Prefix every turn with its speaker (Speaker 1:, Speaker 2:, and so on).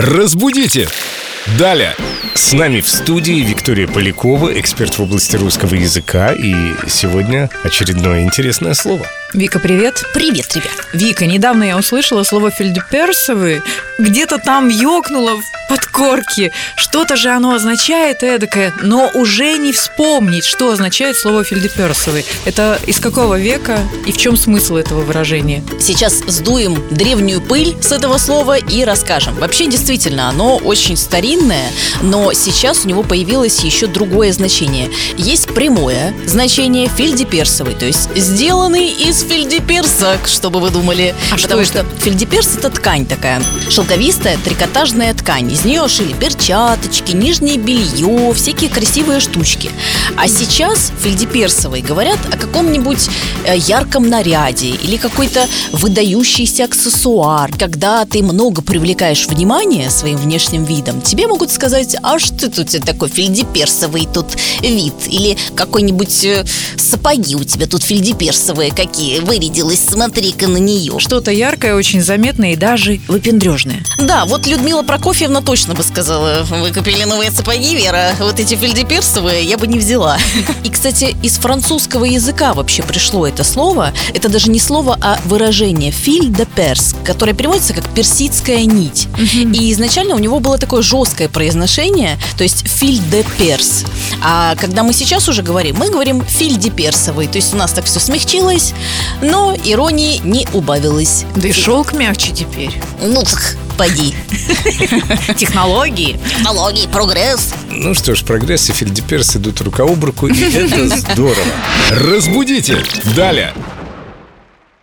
Speaker 1: Разбудите! Далее! С нами в студии Виктория Полякова, эксперт в области русского языка. И сегодня очередное интересное слово.
Speaker 2: Вика, привет.
Speaker 3: Привет, ребят.
Speaker 2: Вика, недавно я услышала слово фельдеперсовый. Где-то там ёкнуло в подкорке. Что-то же оно означает эдакое, но уже не вспомнить, что означает слово фельдеперсовый. Это из какого века и в чем смысл этого выражения?
Speaker 3: Сейчас сдуем древнюю пыль с этого слова и расскажем. Вообще, действительно, оно очень старинное, но сейчас у него появилось еще другое значение. Есть прямое значение фельдеперсовый, то есть сделанный из фельдеперсок, чтобы вы думали.
Speaker 2: А что
Speaker 3: Потому
Speaker 2: это?
Speaker 3: что фельдеперс это ткань такая, шелковистая трикотажная ткань. Из нее шили перчаточки, нижнее белье, всякие красивые штучки. А сейчас фельдеперсовый говорят о каком-нибудь э, ярком наряде или какой-то выдающийся аксессуар. Когда ты много привлекаешь внимание своим внешним видом, тебе могут сказать, а что тут у тебя такой фельдеперсовый тут вид? Или какой-нибудь э, сапоги у тебя тут фельдеперсовые какие, вырядилась, смотри-ка на нее.
Speaker 2: Что-то яркое, очень заметное и даже выпендрежное.
Speaker 3: Да, вот Людмила Прокофьевна точно бы сказала Вы купили новые сапоги, Вера. Вот эти фельдеперсовые я бы не взяла. И, кстати, из французского языка вообще пришло это слово. Это даже не слово, а выражение «филь де перс», которое переводится как «персидская нить» И изначально у него было такое жесткое произношение То есть «филь де перс» А когда мы сейчас уже говорим, мы говорим «филь де персовый» То есть у нас так все смягчилось, но иронии не убавилось.
Speaker 2: Да и шелк мягче теперь.
Speaker 3: Ну так, поди
Speaker 2: Технологии.
Speaker 3: Технологии, прогресс
Speaker 1: Ну что ж, прогресс и фельдеперс идут рука об руку, и это здорово. Разбудите! Далее!